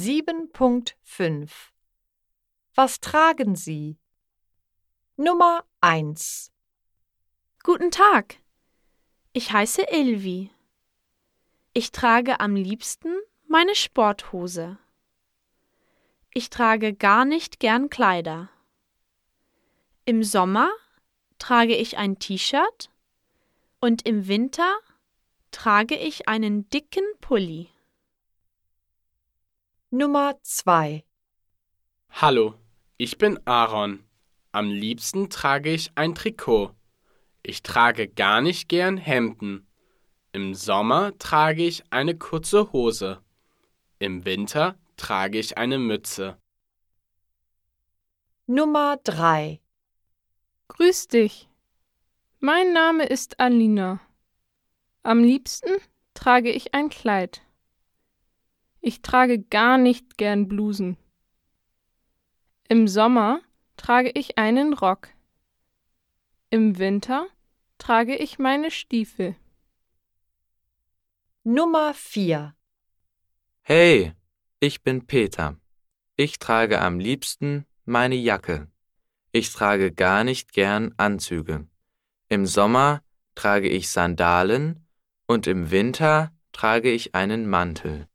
7.5 Was tragen Sie? Nummer 1 Guten Tag. Ich heiße Ilvi. Ich trage am liebsten meine Sporthose. Ich trage gar nicht gern Kleider. Im Sommer trage ich ein T-Shirt und im Winter trage ich einen dicken Pulli. Nummer 2 Hallo, ich bin Aaron. Am liebsten trage ich ein Trikot. Ich trage gar nicht gern Hemden. Im Sommer trage ich eine kurze Hose. Im Winter trage ich eine Mütze. Nummer 3 Grüß dich. Mein Name ist Alina. Am liebsten trage ich ein Kleid. Ich trage gar nicht gern Blusen. Im Sommer trage ich einen Rock. Im Winter trage ich meine Stiefel. Nummer 4 Hey, ich bin Peter. Ich trage am liebsten meine Jacke. Ich trage gar nicht gern Anzüge. Im Sommer trage ich Sandalen und im Winter trage ich einen Mantel.